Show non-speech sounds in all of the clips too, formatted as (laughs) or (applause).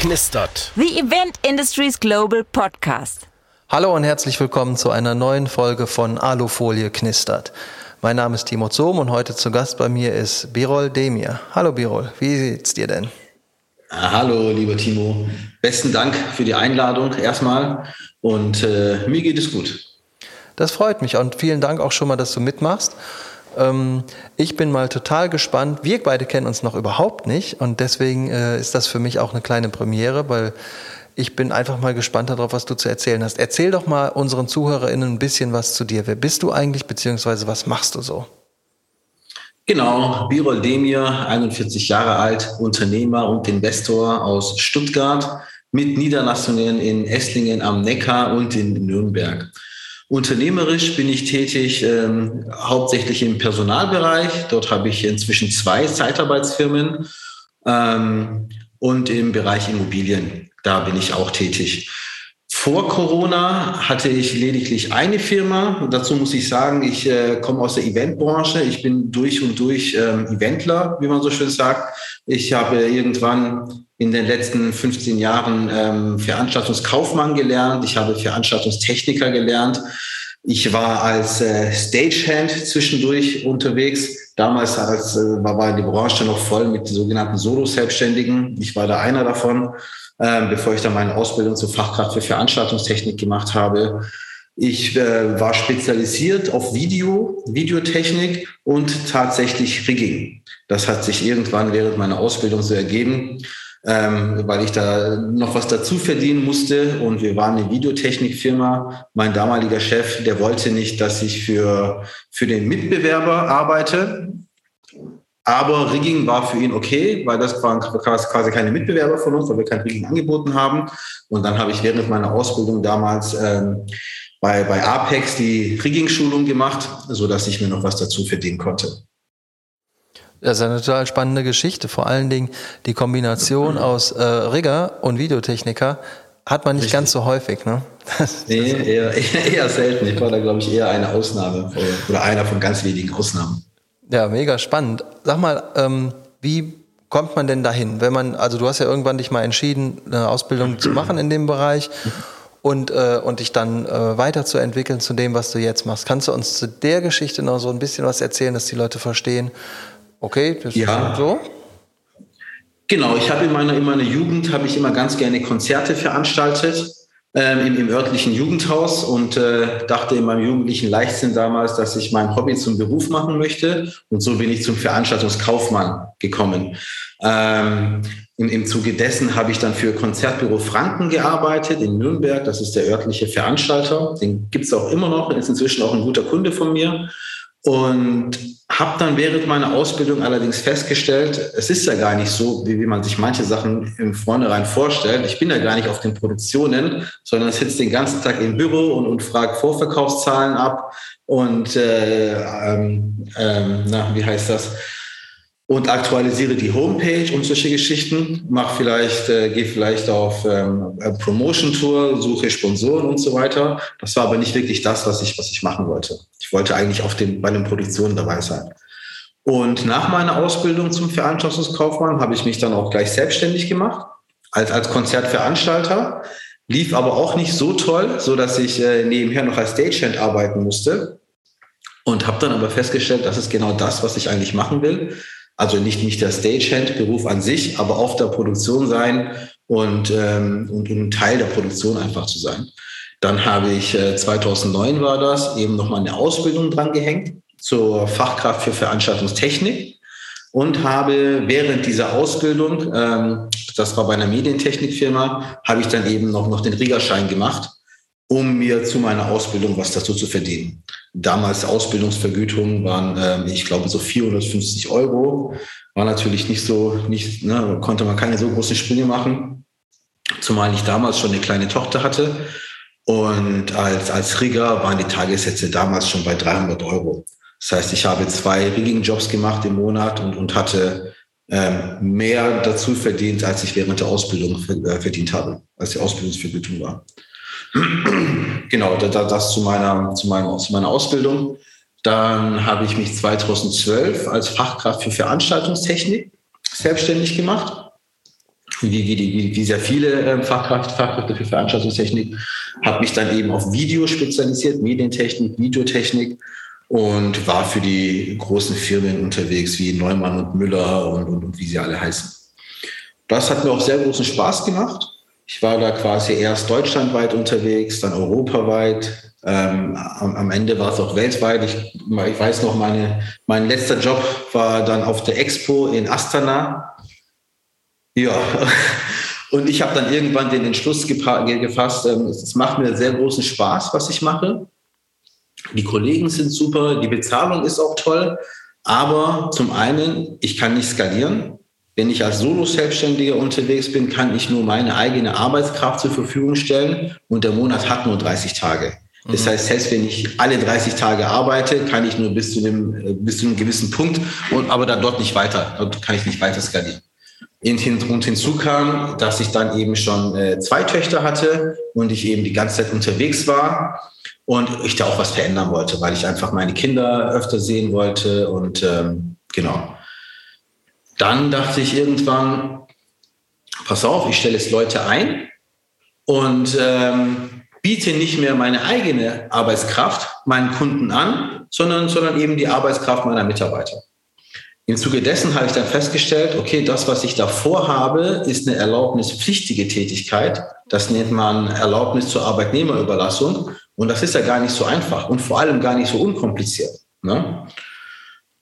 knistert. The Event Industries Global Podcast. Hallo und herzlich willkommen zu einer neuen Folge von Alufolie knistert. Mein Name ist Timo Zohm und heute zu Gast bei mir ist Birol Demir. Hallo Birol, wie geht's dir denn? Ah, hallo, lieber Timo. Besten Dank für die Einladung erstmal und äh, mir geht es gut. Das freut mich und vielen Dank auch schon mal, dass du mitmachst. Ähm, ich bin mal total gespannt. Wir beide kennen uns noch überhaupt nicht und deswegen äh, ist das für mich auch eine kleine Premiere, weil ich bin einfach mal gespannt darauf, was du zu erzählen hast. Erzähl doch mal unseren ZuhörerInnen ein bisschen was zu dir. Wer bist du eigentlich, beziehungsweise was machst du so? Genau, Birol Demir, 41 Jahre alt, Unternehmer und Investor aus Stuttgart mit Niederlassungen in Esslingen am Neckar und in Nürnberg. Unternehmerisch bin ich tätig, ähm, hauptsächlich im Personalbereich. Dort habe ich inzwischen zwei Zeitarbeitsfirmen ähm, und im Bereich Immobilien. Da bin ich auch tätig. Vor Corona hatte ich lediglich eine Firma. dazu muss ich sagen, ich äh, komme aus der Eventbranche. Ich bin durch und durch ähm, Eventler, wie man so schön sagt. Ich habe irgendwann in den letzten 15 Jahren ähm, Veranstaltungskaufmann gelernt. Ich habe Veranstaltungstechniker gelernt. Ich war als äh, Stagehand zwischendurch unterwegs. Damals als, äh, war die Branche noch voll mit sogenannten Solo-Selbstständigen. Ich war da einer davon äh, bevor ich dann meine Ausbildung zur Fachkraft für Veranstaltungstechnik gemacht habe. Ich äh, war spezialisiert auf Video, Videotechnik und tatsächlich Rigging. Das hat sich irgendwann während meiner Ausbildung so ergeben, ähm, weil ich da noch was dazu verdienen musste. Und wir waren eine Videotechnikfirma. Mein damaliger Chef, der wollte nicht, dass ich für, für den Mitbewerber arbeite. Aber Rigging war für ihn okay, weil das waren quasi keine Mitbewerber von uns, weil wir kein Rigging angeboten haben. Und dann habe ich während meiner Ausbildung damals ähm, bei, bei Apex die Rigging-Schulung gemacht, sodass ich mir noch was dazu verdienen konnte. Das ist eine total spannende Geschichte. Vor allen Dingen die Kombination (clears throat) aus äh, Rigger und Videotechniker hat man nicht Richtig. ganz so häufig, ne? nee, eher, (laughs) eher selten. Ich war da, glaube ich, eher eine Ausnahme oder einer von ganz wenigen Ausnahmen. Ja, mega spannend. Sag mal, ähm, wie kommt man denn dahin? Wenn man, also du hast ja irgendwann dich mal entschieden, eine Ausbildung zu machen in dem Bereich und, äh, und dich dann äh, weiterzuentwickeln zu dem, was du jetzt machst. Kannst du uns zu der Geschichte noch so ein bisschen was erzählen, dass die Leute verstehen, okay, das ja. ist so? Genau, ich habe in meiner, in meiner Jugend habe ich immer ganz gerne Konzerte veranstaltet ähm, im, im, örtlichen Jugendhaus und äh, dachte in meinem jugendlichen Leichtsinn damals, dass ich mein Hobby zum Beruf machen möchte. Und so bin ich zum Veranstaltungskaufmann gekommen. Ähm, im, Im Zuge dessen habe ich dann für Konzertbüro Franken gearbeitet in Nürnberg. Das ist der örtliche Veranstalter. Den gibt's auch immer noch. ist inzwischen auch ein guter Kunde von mir. Und habe dann während meiner Ausbildung allerdings festgestellt, es ist ja gar nicht so, wie, wie man sich manche Sachen im Vornherein vorstellt. Ich bin ja gar nicht auf den Produktionen, sondern sitze den ganzen Tag im Büro und, und frage Vorverkaufszahlen ab und äh, ähm, ähm, na, wie heißt das? Und aktualisiere die Homepage und solche Geschichten. Mach vielleicht, äh, gehe vielleicht auf ähm, Promotion Tour, suche Sponsoren und so weiter. Das war aber nicht wirklich das, was ich, was ich machen wollte. Ich wollte eigentlich auf den, bei den Produktionen dabei sein. Und nach meiner Ausbildung zum Veranstaltungskaufmann habe ich mich dann auch gleich selbstständig gemacht als, als Konzertveranstalter. Lief aber auch nicht so toll, so dass ich äh, nebenher noch als Stagehand arbeiten musste. Und habe dann aber festgestellt, das ist genau das, was ich eigentlich machen will. Also nicht, nicht der Stagehand-Beruf an sich, aber auf der Produktion sein und, ähm, und ein Teil der Produktion einfach zu sein. Dann habe ich, äh, 2009 war das, eben nochmal eine Ausbildung dran gehängt zur Fachkraft für Veranstaltungstechnik und habe während dieser Ausbildung, ähm, das war bei einer Medientechnikfirma, habe ich dann eben noch, noch den Riggerschein gemacht um mir zu meiner Ausbildung was dazu zu verdienen. Damals Ausbildungsvergütungen waren, äh, ich glaube, so 450 Euro. War natürlich nicht so, nicht, ne, konnte man keine so großen Sprünge machen. Zumal ich damals schon eine kleine Tochter hatte. Und als, als Rigger waren die Tagessätze damals schon bei 300 Euro. Das heißt, ich habe zwei Rigging-Jobs gemacht im Monat und, und hatte ähm, mehr dazu verdient, als ich während der Ausbildung äh, verdient habe, als die Ausbildungsvergütung war (clears throat) genau, das zu meiner, zu, meiner, zu meiner Ausbildung. Dann habe ich mich 2012 als Fachkraft für Veranstaltungstechnik selbstständig gemacht. wie, wie, wie, sehr viele ähm, Fachkräfte, Fachkräfte für Veranstaltungstechnik, habe mich dann eben auf Video spezialisiert, Medientechnik, Videotechnik und war für die großen Firmen unterwegs wie Neumann und Müller und, und, und wie sie alle heißen. Das hat mir auch sehr großen Spaß gemacht. Ich war da quasi erst deutschlandweit unterwegs, dann europaweit. Ähm, am, am, Ende war es auch weltweit. Ich, ich weiß noch, meine, mein letzter Job war dann auf der Expo in Astana ja, (laughs) und ich habe dann irgendwann den Entschluss gefasst, ähm, es macht mir sehr großen Spaß, was ich mache. Die Kollegen sind super, die Bezahlung ist auch toll, aber zum einen, ich kann nicht skalieren. Wenn ich als Solo-Selbstständiger unterwegs bin, kann ich nur meine eigene Arbeitskraft zur Verfügung stellen und der Monat hat nur 30 Tage. Das mhm. heißt, selbst wenn ich alle 30 Tage arbeite, kann ich nur bis zu einem, äh, bis zu einem gewissen Punkt, und, aber dann dort nicht weiter, dort kann ich nicht weiter skalieren. Und hinzu kam, dass ich dann eben schon äh, zwei Töchter hatte und ich eben die ganze Zeit unterwegs war und ich da auch was verändern wollte, weil ich einfach meine Kinder öfter sehen wollte und ähm, genau. Dann dachte ich irgendwann, pass auf, ich stelle jetzt Leute ein und ähm, biete nicht mehr meine eigene Arbeitskraft meinen Kunden an, sondern, sondern eben die Arbeitskraft meiner Mitarbeiter. Im Zuge dessen habe ich dann festgestellt, okay, das, was ich davor habe, ist eine erlaubnispflichtige Tätigkeit. Das nennt man Erlaubnis zur Arbeitnehmerüberlassung. Und das ist ja gar nicht so einfach und vor allem gar nicht so unkompliziert. Ne?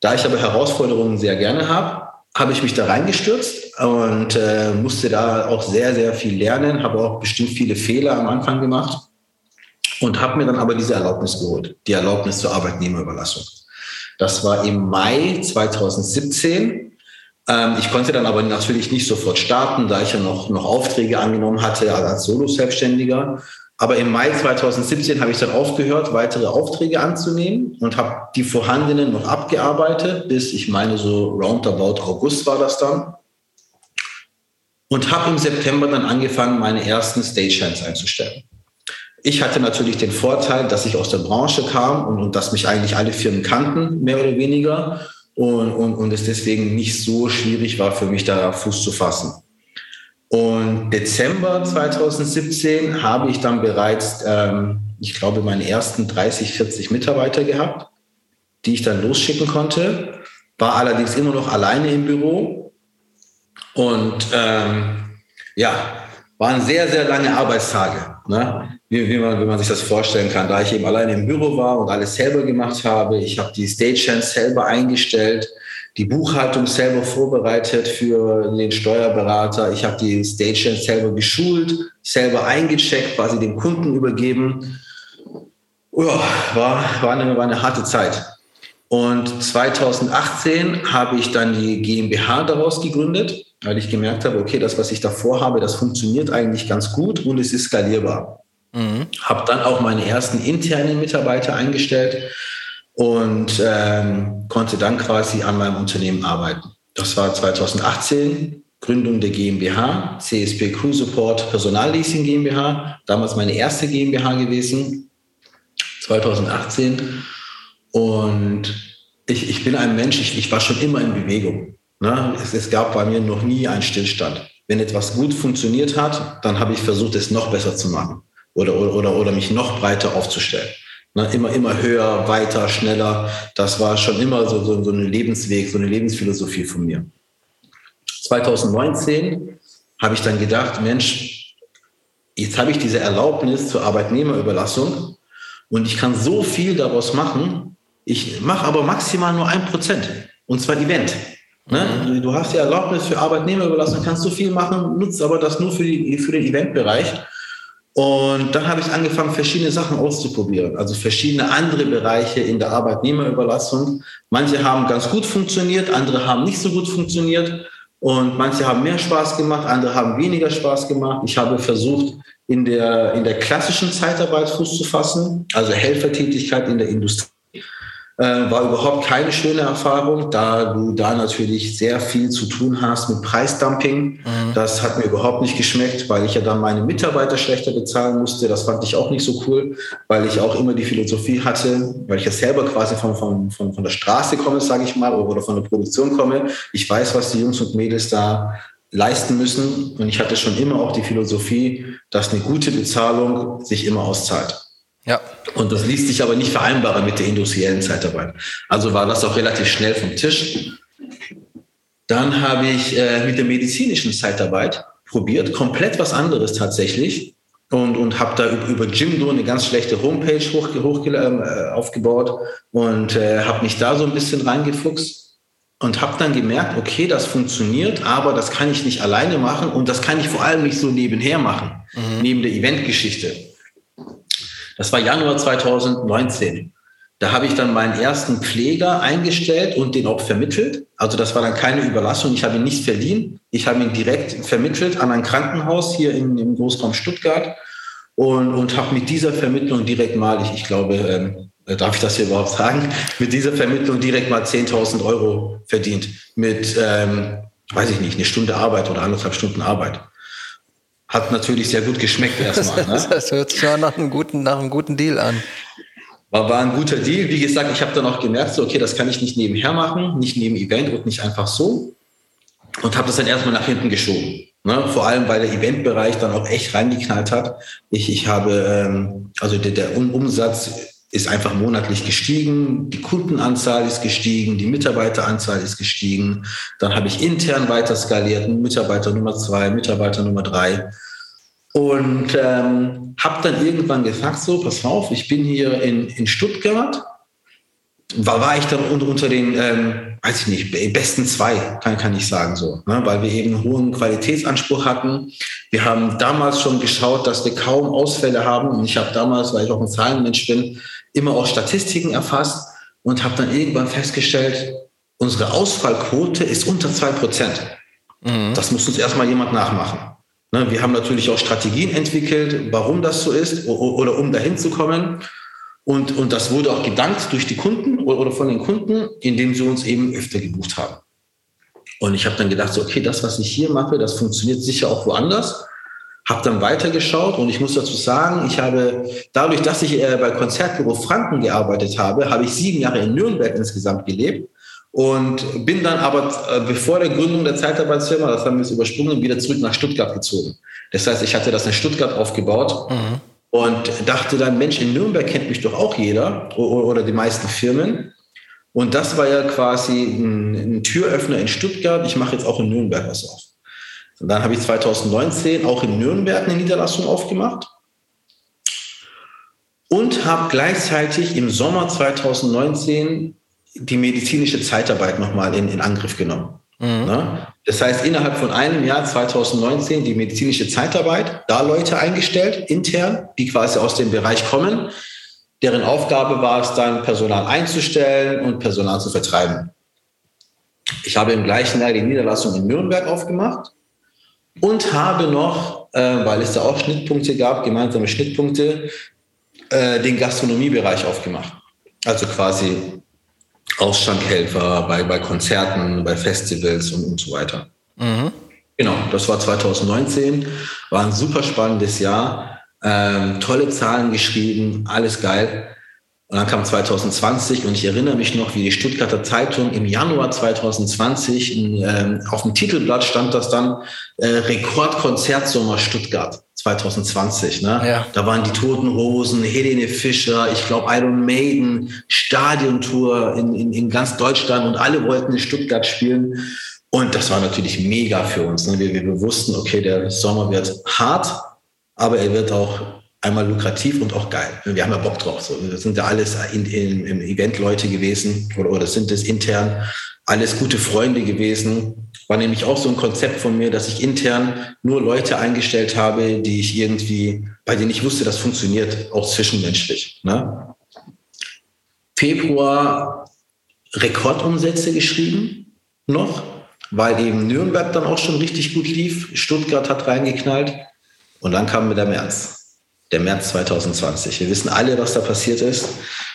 Da ich aber Herausforderungen sehr gerne habe, habe ich mich da reingestürzt und äh, musste da auch sehr, sehr viel lernen, habe auch bestimmt viele Fehler am Anfang gemacht und habe mir dann aber diese Erlaubnis geholt, die Erlaubnis zur Arbeitnehmerüberlassung. Das war im Mai 2017. Ähm, ich konnte dann aber natürlich nicht sofort starten, da ich ja noch, noch Aufträge angenommen hatte als Solo-Selbstständiger. Aber im Mai 2017 habe ich dann aufgehört, weitere Aufträge anzunehmen und habe die vorhandenen noch abgearbeitet, bis ich meine so roundabout August war das dann. Und habe im September dann angefangen, meine ersten Stagehands einzustellen. Ich hatte natürlich den Vorteil, dass ich aus der Branche kam und, und dass mich eigentlich alle Firmen kannten, mehr oder weniger. Und, und, und es deswegen nicht so schwierig war für mich, da Fuß zu fassen. Und Dezember 2017 habe ich dann bereits, ähm, ich glaube, meine ersten 30, 40 Mitarbeiter gehabt, die ich dann losschicken konnte. War allerdings immer noch alleine im Büro. Und ähm, ja, waren sehr, sehr lange Arbeitstage. Ne? wie, wie, man, wie man sich das vorstellen kann. Da ich eben alleine im Büro war und alles selber gemacht habe, ich habe die Stagehands selber eingestellt, die Buchhaltung selber vorbereitet für den Steuerberater. Ich habe die Stagehands selber geschult, selber eingecheckt, quasi dem Kunden übergeben. Ja, war, war, eine, war eine harte Zeit. Und 2018 habe ich dann die GmbH daraus gegründet, weil ich gemerkt habe, okay, das, was ich davor habe, das funktioniert eigentlich ganz gut und es ist skalierbar. Mhm. Habe dann auch meine ersten internen Mitarbeiter eingestellt und ähm, konnte dann quasi an meinem Unternehmen arbeiten. Das war 2018, Gründung der GmbH, CSP Crew Support Personalleasing GmbH, damals meine erste GmbH gewesen, 2018. Und ich, ich bin ein Mensch, ich, ich war schon immer in Bewegung. Ne? Es, es gab bei mir noch nie einen Stillstand. Wenn etwas gut funktioniert hat, dann habe ich versucht, es noch besser zu machen oder, oder, oder mich noch breiter aufzustellen. Ne, immer, immer höher, weiter, schneller. Das war schon immer so, so, so ein Lebensweg, so eine Lebensphilosophie von mir. 2019 habe ich dann gedacht, Mensch, jetzt habe ich diese Erlaubnis zur Arbeitnehmerüberlassung und ich kann so viel daraus machen. Ich mache aber maximal nur ein Prozent und zwar Event. Ne? Mhm. Du hast die Erlaubnis für Arbeitnehmerüberlassung, kannst so viel machen, nutzt aber das nur für, die, für den Eventbereich. Und dann habe ich angefangen, verschiedene Sachen auszuprobieren, also verschiedene andere Bereiche in der Arbeitnehmerüberlassung. Manche haben ganz gut funktioniert, andere haben nicht so gut funktioniert und manche haben mehr Spaß gemacht, andere haben weniger Spaß gemacht. Ich habe versucht, in der, in der klassischen Zeitarbeit Fuß zu fassen, also Helfertätigkeit in der Industrie war überhaupt keine schöne Erfahrung, da du da natürlich sehr viel zu tun hast mit Preisdumping. Mhm. Das hat mir überhaupt nicht geschmeckt, weil ich ja dann meine Mitarbeiter schlechter bezahlen musste. Das fand ich auch nicht so cool, weil ich auch immer die Philosophie hatte, weil ich ja selber quasi von, von, von, von der Straße komme, sage ich mal, oder von der Produktion komme. Ich weiß, was die Jungs und Mädels da leisten müssen. Und ich hatte schon immer auch die Philosophie, dass eine gute Bezahlung sich immer auszahlt. Ja. Und das ließ sich aber nicht vereinbaren mit der industriellen Zeitarbeit. Also war das auch relativ schnell vom Tisch. Dann habe ich äh, mit der medizinischen Zeitarbeit probiert, komplett was anderes tatsächlich. Und, und habe da über Jimdo eine ganz schlechte Homepage hoch, hoch, äh, aufgebaut und äh, habe mich da so ein bisschen reingefuchst und habe dann gemerkt, okay, das funktioniert, aber das kann ich nicht alleine machen und das kann ich vor allem nicht so nebenher machen, mhm. neben der Eventgeschichte. Das war Januar 2019. Da habe ich dann meinen ersten Pfleger eingestellt und den auch vermittelt. Also das war dann keine Überlassung. Ich habe ihn nicht verliehen. Ich habe ihn direkt vermittelt an ein Krankenhaus hier in, im Großraum Stuttgart und, und habe mit dieser Vermittlung direkt mal, ich, ich glaube, ähm, darf ich das hier überhaupt sagen, mit dieser Vermittlung direkt mal 10.000 Euro verdient. Mit, ähm, weiß ich nicht, eine Stunde Arbeit oder anderthalb Stunden Arbeit. Hat natürlich sehr gut geschmeckt erstmal. (laughs) Ne? Das hört sich ja nach einem guten, nach einem guten Deal an. War, war ein guter Deal. Wie gesagt, ich habe dann auch gemerkt, so, okay, das kann ich nicht nebenher machen, nicht neben Event und nicht einfach so. Und habe das dann erstmal nach hinten geschoben. Ne? Vor allem, weil der Eventbereich dann auch echt reingeknallt hat. Ich, ich habe, ähm, also der, der Umsatz ist einfach monatlich gestiegen, die Kundenanzahl ist gestiegen, die Mitarbeiteranzahl ist gestiegen. Dann habe ich intern weiter skaliert, Mitarbeiter Nummer zwei, Mitarbeiter Nummer drei. Und ähm, habe dann irgendwann gesagt, so, pass auf, ich bin hier in, in Stuttgart. War, war ich dann unter, den, ähm, weiß ich nicht, besten zwei, kann, kann ich sagen so, ne? weil wir eben einen hohen Qualitätsanspruch hatten. Wir haben damals schon geschaut, dass wir kaum Ausfälle haben. Und ich habe damals, weil ich auch ein Zahlenmensch bin, immer auch Statistiken erfasst und habe dann irgendwann festgestellt, unsere Ausfallquote ist unter zwei Prozent. Mhm. Das muss uns erstmal jemand nachmachen. Ne, wir haben natürlich auch Strategien entwickelt, warum das so ist oder um dahin zu kommen. Und, und das wurde auch gedankt durch die Kunden oder von den Kunden, indem sie uns eben öfter gebucht haben. Und ich habe dann gedacht, so, okay, das, was ich hier mache, das funktioniert sicher auch woanders. Habe dann weitergeschaut und ich muss dazu sagen, ich habe dadurch, dass ich äh, bei Konzertbüro Franken gearbeitet habe, habe ich sieben Jahre in Nürnberg insgesamt gelebt und bin dann aber äh, bevor der Gründung der Zeitarbeitsfirma, das haben wir jetzt übersprungen, wieder zurück nach Stuttgart gezogen. Das heißt, ich hatte das in Stuttgart aufgebaut mhm. und dachte dann, Mensch, in Nürnberg kennt mich doch auch jeder oder die meisten Firmen. Und das war ja quasi ein, ein Türöffner in Stuttgart. Ich mache jetzt auch in Nürnberg was auf. Und dann habe ich 2019 auch in Nürnberg eine Niederlassung aufgemacht und habe gleichzeitig im Sommer 2019 die medizinische Zeitarbeit nochmal in, in Angriff genommen. Mhm. Ne? Das heißt, innerhalb von einem Jahr 2019 die medizinische Zeitarbeit, da Leute eingestellt, intern, die quasi aus dem Bereich kommen, deren Aufgabe war es dann, Personal einzustellen und Personal zu vertreiben. Ich habe im gleichen Jahr die Niederlassung in Nürnberg aufgemacht und habe noch, äh, weil es da auch Schnittpunkte gab, gemeinsame Schnittpunkte, äh, den Gastronomiebereich aufgemacht. Also quasi Ausschankhelfer bei, bei Konzerten, bei Festivals und, und so weiter. Mhm. Genau, das war 2019, war ein super spannendes Jahr, ähm, tolle Zahlen geschrieben, alles geil. Und dann kam 2020 und ich erinnere mich noch, wie die Stuttgarter Zeitung im Januar 2020 ähm, auf dem Titelblatt stand das dann äh, Rekordkonzertsommer Stuttgart 2020. Ne? Ja. Da waren die Toten Hosen, Helene Fischer, ich glaube Iron Maiden, Stadiontour in, in, in ganz Deutschland und alle wollten in Stuttgart spielen. Und das war natürlich mega für uns. Ne? Wir, wir wussten, okay, der Sommer wird hart, aber er wird auch einmal lukrativ und auch geil. Wir haben ja Bock drauf. So. Das sind ja alles in, in, im Event Leute gewesen oder, oder sind es intern alles gute Freunde gewesen. War nämlich auch so ein Konzept von mir, dass ich intern nur Leute eingestellt habe, die ich irgendwie, bei denen ich wusste, das funktioniert, auch zwischenmenschlich. Ne? Februar Rekordumsätze geschrieben noch, weil eben Nürnberg dann auch schon richtig gut lief. Stuttgart hat reingeknallt und dann kam mit der März der März 2020. Wir wissen alle, was da passiert ist.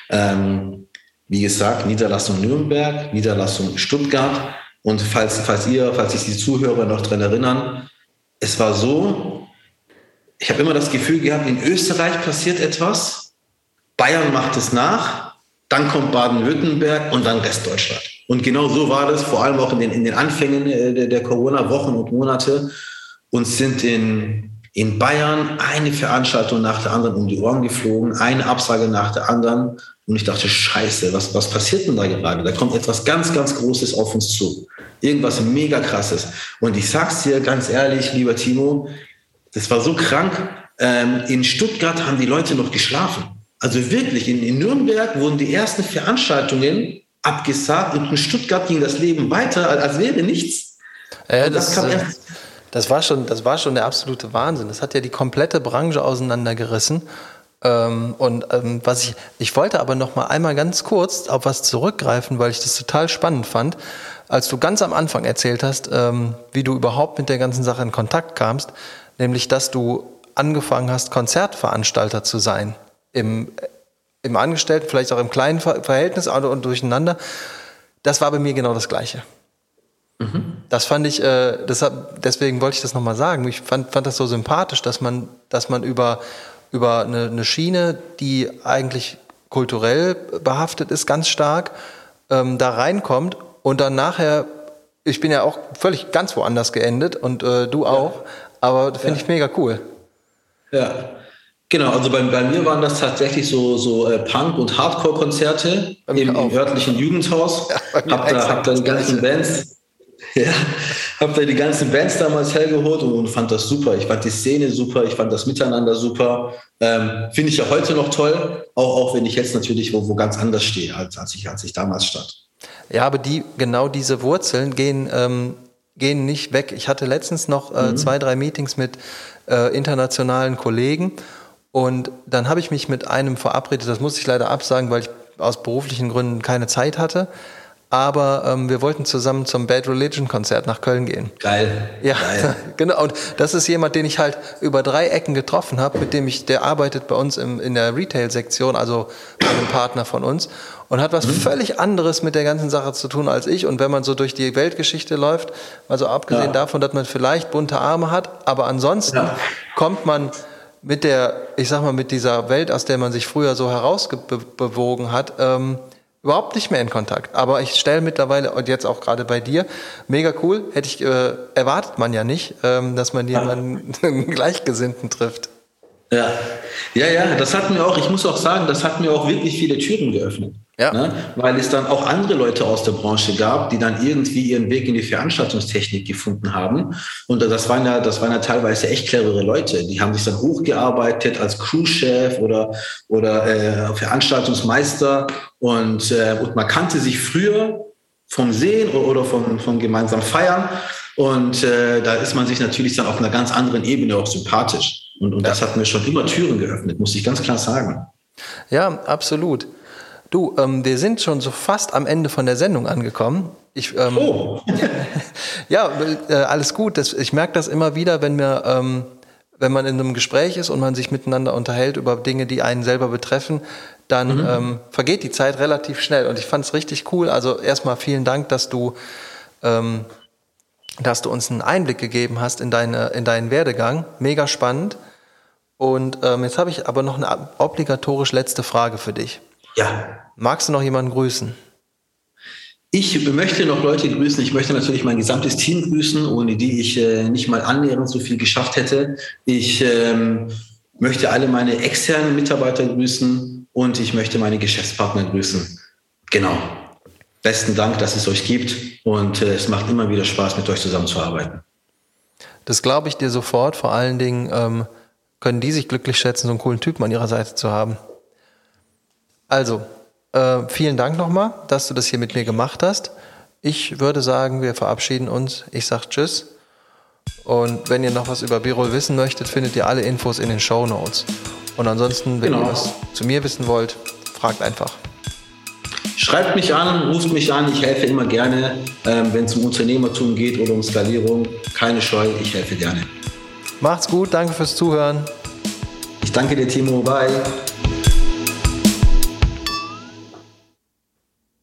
Ähm, wie gesagt, Niederlassung Nürnberg, Niederlassung Stuttgart. Und falls, falls ihr, falls sich die Zuhörer noch dran erinnern, es war so, ich habe immer das Gefühl gehabt, in Österreich passiert etwas, Bayern macht es nach, dann kommt Baden-Württemberg und dann Restdeutschland. Und genau so war das, vor allem auch in den, in den Anfängen äh, der, der Corona-Wochen und Monate. Uns sind in, in Bayern eine Veranstaltung nach der anderen um die Ohren geflogen, eine Absage nach der anderen. Und ich dachte, scheiße, was, was passiert denn da gerade? Da kommt etwas ganz, ganz Großes auf uns zu. Irgendwas mega krasses. Und ich sag's dir ganz ehrlich, lieber Timo, das war so krank. Ähm, in Stuttgart haben die Leute noch geschlafen. Also wirklich, in, in Nürnberg wurden die ersten Veranstaltungen abgesagt und in Stuttgart ging das Leben weiter, als wäre nichts. Ja, das, das, äh, das, war schon, das war schon der absolute Wahnsinn. Das hat ja die komplette Branche auseinandergerissen. Ähm, und ähm, was ich, ich wollte aber noch mal einmal ganz kurz auf was zurückgreifen, weil ich das total spannend fand, als du ganz am Anfang erzählt hast, ähm, wie du überhaupt mit der ganzen Sache in Kontakt kamst, nämlich dass du angefangen hast, Konzertveranstalter zu sein im, im Angestellten, vielleicht auch im kleinen Verhältnis und durcheinander. Das war bei mir genau das Gleiche. Mhm. Das fand ich, äh, deshalb, deswegen wollte ich das nochmal sagen. Ich fand, fand das so sympathisch, dass man, dass man über, über eine, eine Schiene, die eigentlich kulturell behaftet ist, ganz stark, ähm, da reinkommt und dann nachher, ich bin ja auch völlig ganz woanders geendet und äh, du auch, ja. aber finde ja. ich mega cool. Ja. Genau, also bei, bei mir waren das tatsächlich so, so äh, Punk- und Hardcore-Konzerte im, im, örtlichen Jugendhaus. Ja, hab da, hab da die ganzen Bands, ja, hab da die ganzen Bands damals hergeholt und, und, fand das super. Ich fand die Szene super, ich fand das Miteinander super. Ähm, Finde ich ja heute noch toll, auch, auch wenn ich jetzt natürlich wo, wo ganz anders stehe, als, als, ich, als ich damals stand. Ja, aber die, genau diese Wurzeln gehen, ähm, gehen nicht weg. Ich hatte letztens noch äh, mhm. zwei, drei Meetings mit äh, internationalen Kollegen und dann habe ich mich mit einem verabredet, das musste ich leider absagen, weil ich aus beruflichen Gründen keine Zeit hatte. Aber ähm, wir wollten zusammen zum Bad Religion Konzert nach Köln gehen. Geil. Ja, Geil. (laughs) genau. Und das ist jemand, den ich halt über drei Ecken getroffen habe, mit dem ich, der arbeitet bei uns im, in der Retail-Sektion, also bei einem Partner von uns und hat was mhm. völlig anderes mit der ganzen Sache zu tun als ich. Und wenn man so durch die Weltgeschichte läuft, also abgesehen ja. davon, dass man vielleicht bunte Arme hat, aber ansonsten ja. kommt man mit der, ich sag mal, mit dieser Welt, aus der man sich früher so herausbewogen hat, ähm, überhaupt nicht mehr in Kontakt. Aber ich stelle mittlerweile, und jetzt auch gerade bei dir, mega cool, hätte ich, äh, erwartet man ja nicht, ähm, dass man jemanden, (laughs) Gleichgesinnten trifft. Ja. ja, ja, das hat mir auch, ich muss auch sagen, das hat mir auch wirklich viele Türen geöffnet. Ja. Ne? Weil es dann auch andere Leute aus der Branche gab, die dann irgendwie ihren Weg in die Veranstaltungstechnik gefunden haben. Und das waren ja, das waren ja teilweise echt clevere Leute. Die haben sich dann hochgearbeitet als Crewchef oder, oder äh, Veranstaltungsmeister. Und, äh, und man kannte sich früher vom Sehen oder vom, vom gemeinsamen Feiern. Und äh, da ist man sich natürlich dann auf einer ganz anderen Ebene auch sympathisch. Und, und ja. das hat mir schon immer Türen geöffnet, muss ich ganz klar sagen. Ja, absolut. Du, ähm, wir sind schon so fast am Ende von der Sendung angekommen. Ich, ähm, oh. (laughs) ja, äh, alles gut. Das, ich merke das immer wieder, wenn wir, ähm, wenn man in einem Gespräch ist und man sich miteinander unterhält über Dinge, die einen selber betreffen, dann mhm. ähm, vergeht die Zeit relativ schnell. Und ich fand es richtig cool. Also erstmal vielen Dank, dass du, ähm, dass du uns einen Einblick gegeben hast in, deine, in deinen Werdegang. Mega spannend. Und ähm, jetzt habe ich aber noch eine obligatorisch letzte Frage für dich. Ja. Magst du noch jemanden grüßen? Ich möchte noch Leute grüßen. Ich möchte natürlich mein gesamtes Team grüßen, ohne die ich äh, nicht mal annähernd so viel geschafft hätte. Ich ähm, möchte alle meine externen Mitarbeiter grüßen und ich möchte meine Geschäftspartner grüßen. Genau. Besten Dank, dass es euch gibt und äh, es macht immer wieder Spaß, mit euch zusammenzuarbeiten. Das glaube ich dir sofort. Vor allen Dingen ähm, können die sich glücklich schätzen, so einen coolen Typen an ihrer Seite zu haben. Also, äh, vielen Dank nochmal, dass du das hier mit mir gemacht hast. Ich würde sagen, wir verabschieden uns. Ich sage Tschüss. Und wenn ihr noch was über Birol wissen möchtet, findet ihr alle Infos in den Show Notes. Und ansonsten, wenn genau. ihr was zu mir wissen wollt, fragt einfach. Schreibt mich an, ruft mich an, ich helfe immer gerne, ähm, wenn es um Unternehmertum geht oder um Skalierung. Keine Scheu, ich helfe gerne. Macht's gut, danke fürs Zuhören. Ich danke dir, Timo. Bye.